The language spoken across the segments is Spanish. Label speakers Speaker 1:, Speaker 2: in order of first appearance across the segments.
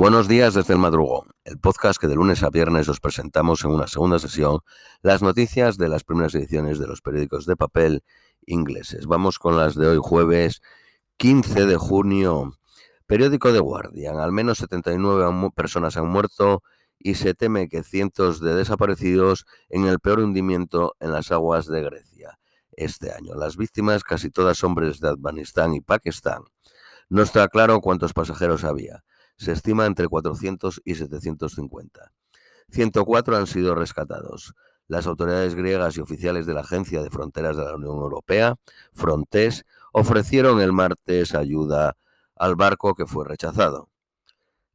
Speaker 1: Buenos días desde el madrugón, el podcast que de lunes a viernes os presentamos en una segunda sesión las noticias de las primeras ediciones de los periódicos de papel ingleses. Vamos con las de hoy jueves 15 de junio. Periódico de Guardian, al menos 79 personas han muerto y se teme que cientos de desaparecidos en el peor hundimiento en las aguas de Grecia este año. Las víctimas, casi todas hombres de Afganistán y Pakistán. No está claro cuántos pasajeros había se estima entre 400 y 750. 104 han sido rescatados. Las autoridades griegas y oficiales de la Agencia de Fronteras de la Unión Europea, Frontex, ofrecieron el martes ayuda al barco que fue rechazado.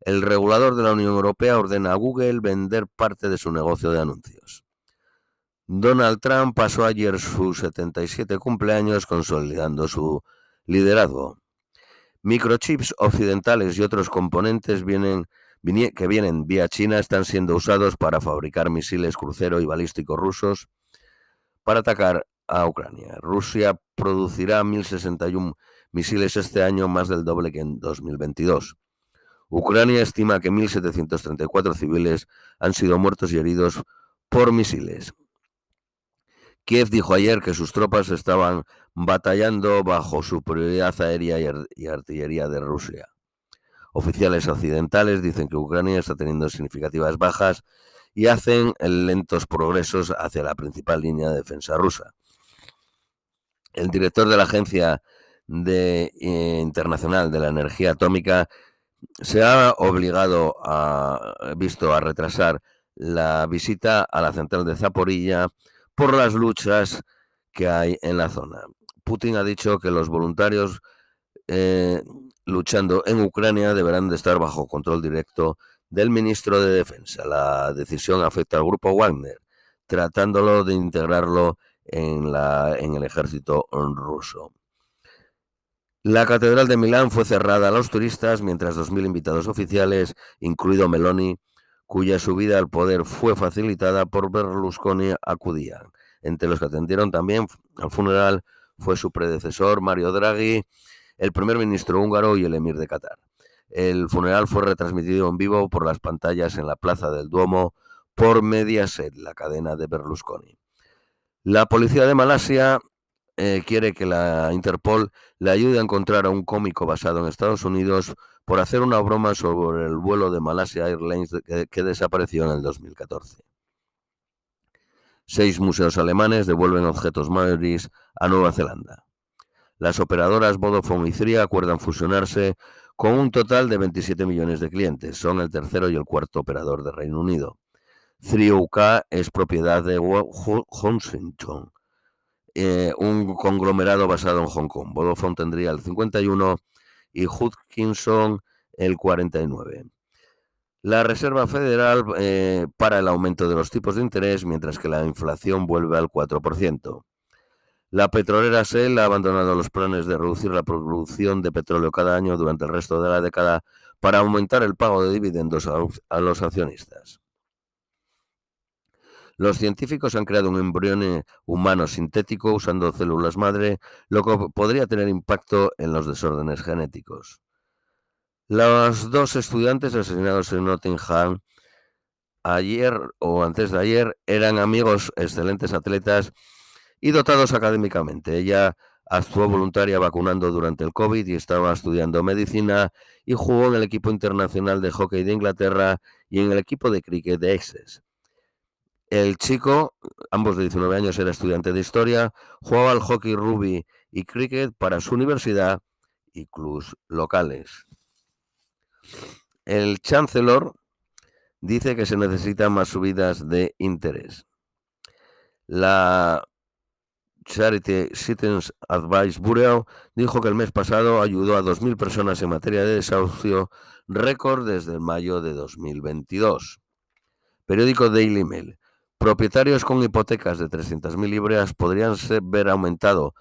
Speaker 1: El regulador de la Unión Europea ordena a Google vender parte de su negocio de anuncios. Donald Trump pasó ayer sus 77 cumpleaños consolidando su liderazgo. Microchips occidentales y otros componentes que vienen vía China están siendo usados para fabricar misiles crucero y balísticos rusos para atacar a Ucrania. Rusia producirá 1.061 misiles este año, más del doble que en 2022. Ucrania estima que 1.734 civiles han sido muertos y heridos por misiles. Kiev dijo ayer que sus tropas estaban batallando bajo superioridad aérea y, artillería de Rusia. Oficiales occidentales dicen que Ucrania está teniendo significativas bajas y hacen lentos progresos hacia la principal línea de defensa rusa. El director de la Agencia eh, Internacional de la Energía Atómica se ha obligado a visto a retrasar la visita a la central de Zaporilla por las luchas que hay en la zona. Putin ha dicho que los voluntarios eh, luchando en Ucrania deberán de estar bajo control directo del ministro de Defensa. La decisión afecta al grupo Wagner, tratándolo de integrarlo en, la, en el ejército ruso. La Catedral de Milán fue cerrada a los turistas mientras 2.000 invitados oficiales, incluido Meloni, cuya subida al poder fue facilitada por Berlusconi, acudían. Entre los que atendieron también al funeral fue su predecesor Mario Draghi, el primer ministro húngaro y el emir de Qatar. El funeral fue retransmitido en vivo por las pantallas en la Plaza del Duomo por Mediaset, la cadena de Berlusconi. La policía de Malasia eh, quiere que la Interpol le ayude a encontrar a un cómico basado en Estados Unidos por hacer una broma sobre el vuelo de Malasia Airlines que desapareció en el 2014. Seis museos alemanes devuelven objetos maoris a Nueva Zelanda. Las operadoras Vodafone y Three acuerdan fusionarse con un total de 27 millones de clientes. Son el tercero y el cuarto operador de Reino Unido. Three UK es propiedad de Huntington, eh, un conglomerado basado en Hong Kong. Vodafone tendría el 51 y Hutchinson el 49 la Reserva Federal eh, para el aumento de los tipos de interés, mientras que la inflación vuelve al 4%. La petrolera Shell ha abandonado los planes de reducir la producción de petróleo cada año durante el resto de la década para aumentar el pago de dividendos a, los accionistas. Los científicos han creado un embrión humano sintético usando células madre, lo que podría tener impacto en los desórdenes genéticos. Los dos estudiantes asesinados en Nottingham ayer o antes de ayer eran amigos, excelentes atletas y dotados académicamente. Ella actuó voluntaria vacunando durante el COVID y estaba estudiando medicina y jugó en el equipo internacional de hockey de Inglaterra y en el equipo de cricket de Essex. El chico, ambos de 19 años, era estudiante de historia, jugaba al hockey rugby y cricket para su universidad y clubs locales. El Chancellor dice que se necesitan más subidas de interés. La Charity Citizens Advice Bureau dijo que el mes pasado ayudó a 2.000 personas en materia de desahucio, récord desde mayo de 2022. Periódico Daily Mail. Propietarios con hipotecas de 300.000 libras podrían ver aumentado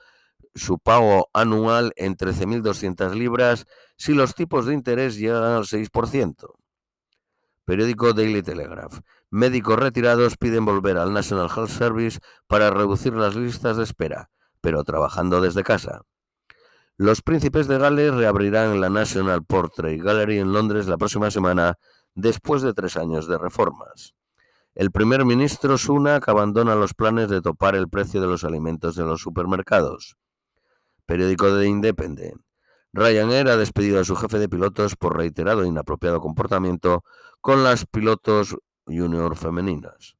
Speaker 1: su pago anual en 13.200 libras si los tipos de interés llegan al 6%. Periódico Daily Telegraph. Médicos retirados piden volver al National Health Service para reducir las listas de espera, pero trabajando desde casa. Los príncipes de Gales reabrirán la National Portrait Gallery en Londres la próxima semana después de tres años de reformas. El primer ministro Sunak abandona los planes de topar el precio de los alimentos de los supermercados. Periódico de Independent. Ryanair ha despedido a su jefe de pilotos por reiterado e inapropiado comportamiento con las pilotos junior femeninas.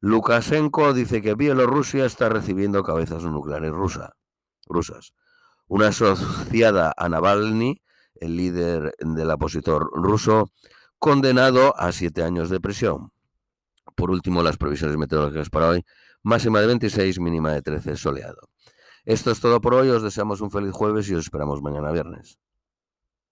Speaker 1: Lukashenko dice que Bielorrusia está recibiendo cabezas nucleares rusas. Una asociada a Navalny, el líder del opositor ruso, condenado a siete años de prisión. Por último, las previsiones meteorológicas para hoy, máxima de 26, mínima de 13, soleado. Esto es todo por hoy, os deseamos un feliz jueves y os esperamos mañana viernes.